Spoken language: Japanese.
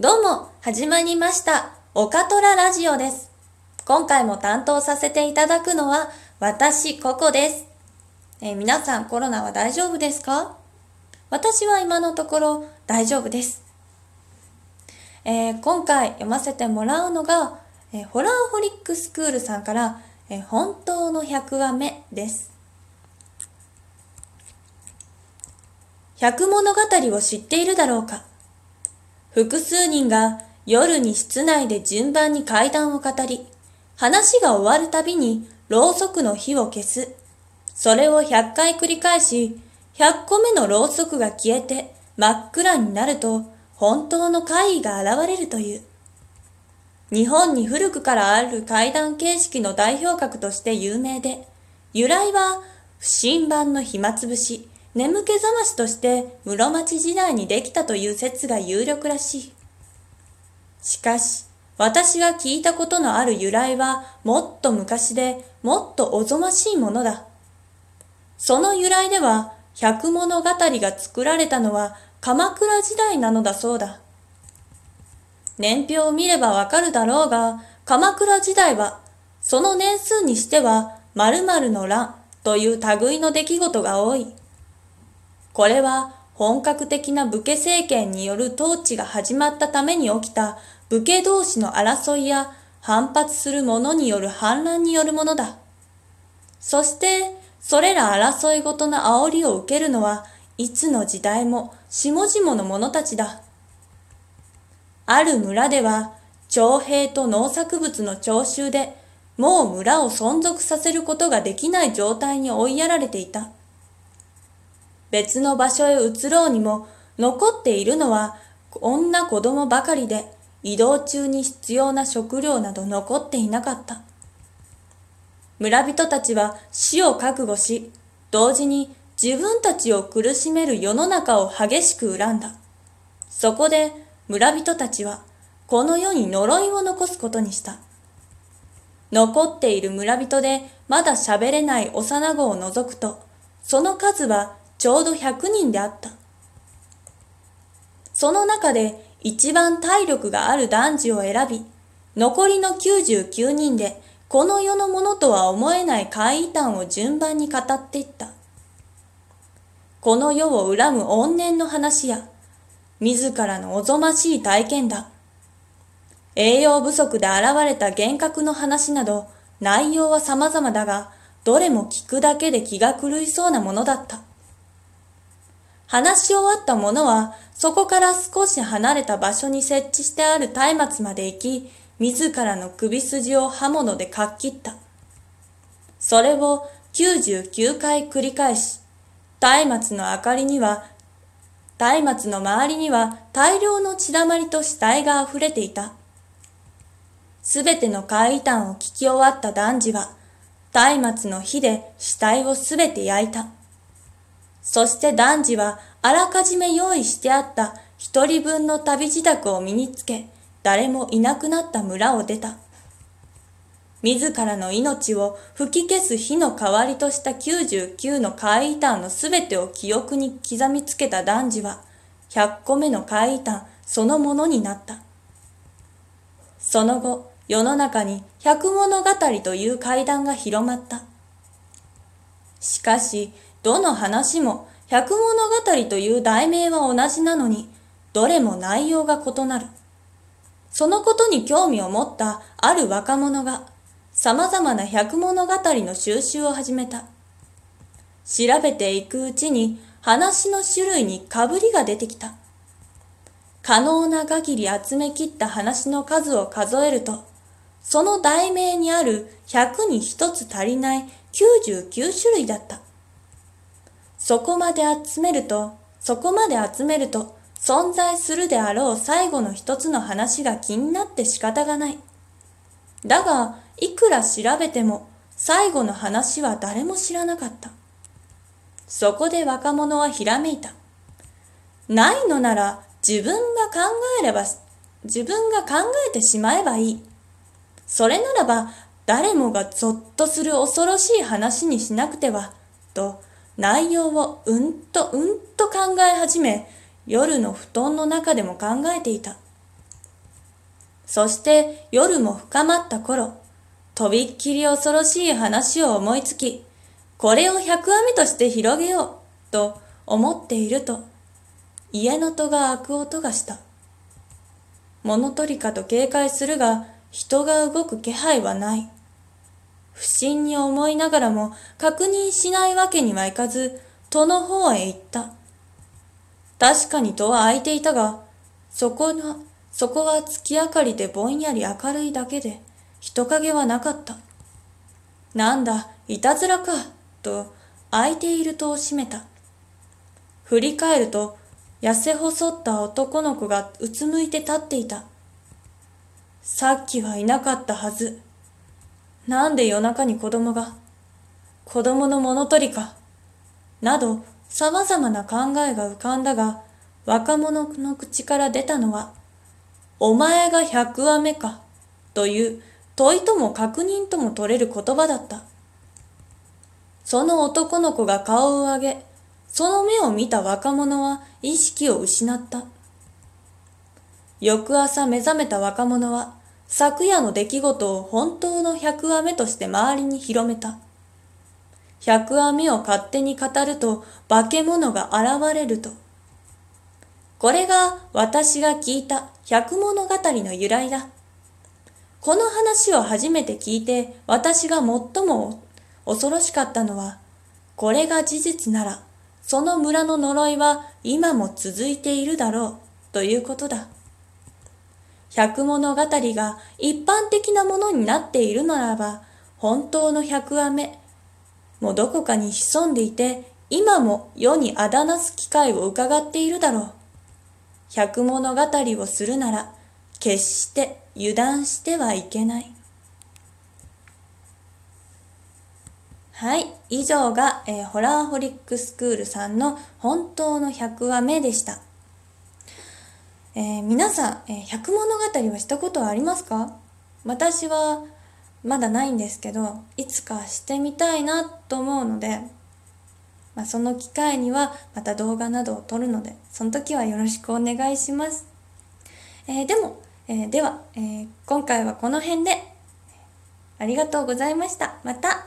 どうも、始まりました。オカトララジオです。今回も担当させていただくのは、私、ココです。えー皆さん、コロナは大丈夫ですか？私は今のところ大丈夫です。えー今回読ませてもらうのが、えーホラーホリックスクールさんから、えー本当の100話目です。百物語を知っているだろうか？複数人が夜に室内で順番に怪談を語り、話が終わるたびにろうそくの火を消す。それを100回繰り返し、100個目のろうそくが消えて真っ暗になると、本当の怪異が現れるという。日本に古くからある怪談形式の代表格として有名で、由来は不審版の暇つぶし、眠気覚ましとして室町時代にできたという説が有力らしい。しかし、私が聞いたことのある由来はもっと昔でもっとおぞましいものだ。その由来では、百物語が作られたのは鎌倉時代なのだそうだ。年表を見ればわかるだろうが、鎌倉時代は、その年数にしては、〇〇の乱という類の出来事が多い。これは本格的な武家政権による統治が始まったために起きた武家同士の争いや反発する者による反乱によるものだ。そして、それら争いごとの煽りを受けるのは、いつの時代も下々の者たちだ。ある村では、徴兵と農作物の徴収で、もう村を存続させることができない状態に追いやられていた。別の場所へ移ろうにも、残っているのは女子供ばかりで、移動中に必要な食料など残っていなかった。村人たちは死を覚悟し、同時に自分たちを苦しめる世の中を激しく恨んだ。そこで村人たちは、この世に呪いを残すことにした。残っている村人でまだ喋れない幼子を除くと、その数はちょうど100人であった。その中で一番体力がある男児を選び、残りの99人でこの世のものとは思えない怪異談を順番に語っていった。この世を恨む怨念の話や、自らのおぞましい体験談、栄養不足で現れた幻覚の話など、内容は様々だが、どれも聞くだけで気が狂いそうなものだった。話し終わった者は、そこから少し離れた場所に設置してある松明まで行き、自らの首筋を刃物でかっ切った。それを99回繰り返し、松明の明かりには、松明の周りには大量の血だまりと死体が溢れていた。すべての怪異談を聞き終わった男児は、松明の火で死体をすべて焼いた。そして男児はあらかじめ用意してあった一人分の旅自宅を身につけ、誰もいなくなった村を出た。自らの命を吹き消す火の代わりとした99の怪異談のすべてを記憶に刻みつけた男児は、100個目の怪異談そのものになった。その後、世の中に百物語という怪談が広まった。しかし、どの話も百物語という題名は同じなのに、どれも内容が異なる。そのことに興味を持ったある若者が、様々な百物語の収集を始めた。調べていくうちに話の種類に被りが出てきた。可能な限り集め切った話の数を数えると、その題名にある100に1つ足りない99種類だった。そこまで集めると、そこまで集めると、存在するであろう最後の一つの話が気になって仕方がない。だが、いくら調べても、最後の話は誰も知らなかった。そこで若者はひらめいた。ないのなら自分が考えれば、自分が考えてしまえばいい。それならば、誰もがゾッとする恐ろしい話にしなくては、と、内容をうんとうんと考え始め、夜の布団の中でも考えていた。そして夜も深まった頃、とびっきり恐ろしい話を思いつき、これを百網として広げようと思っていると、家の戸が開く音がした。物取りかと警戒するが、人が動く気配はない。不審に思いながらも確認しないわけにはいかず、戸の方へ行った。確かに戸は開いていたが、そこは、そこは月明かりでぼんやり明るいだけで、人影はなかった。なんだ、いたずらか、と、開いている戸を閉めた。振り返ると、痩せ細った男の子がうつむいて立っていた。さっきはいなかったはず。なんで夜中に子供が、子供の物取りか、など様々な考えが浮かんだが、若者の口から出たのは、お前が百話目か、という問いとも確認とも取れる言葉だった。その男の子が顔を上げ、その目を見た若者は意識を失った。翌朝目覚めた若者は、昨夜の出来事を本当の百話目として周りに広めた。百話目を勝手に語ると化け物が現れると。これが私が聞いた百物語の由来だ。この話を初めて聞いて私が最も恐ろしかったのは、これが事実なら、その村の呪いは今も続いているだろうということだ。百物語が一般的なものになっているならば、本当の百話目もどこかに潜んでいて、今も世にあだなす機会を伺っているだろう。百物語をするなら、決して油断してはいけない。はい。以上が、えー、ホラーホリックスクールさんの本当の100話目でした。えー、皆さん、えー、百物語はしたことはありますか？私はまだないんですけど、いつかしてみたいなと思うので、まあ、その機会にはまた動画などを撮るので、その時はよろしくお願いします。えー、でも、え、では、え、今回はこの辺で、ありがとうございました。また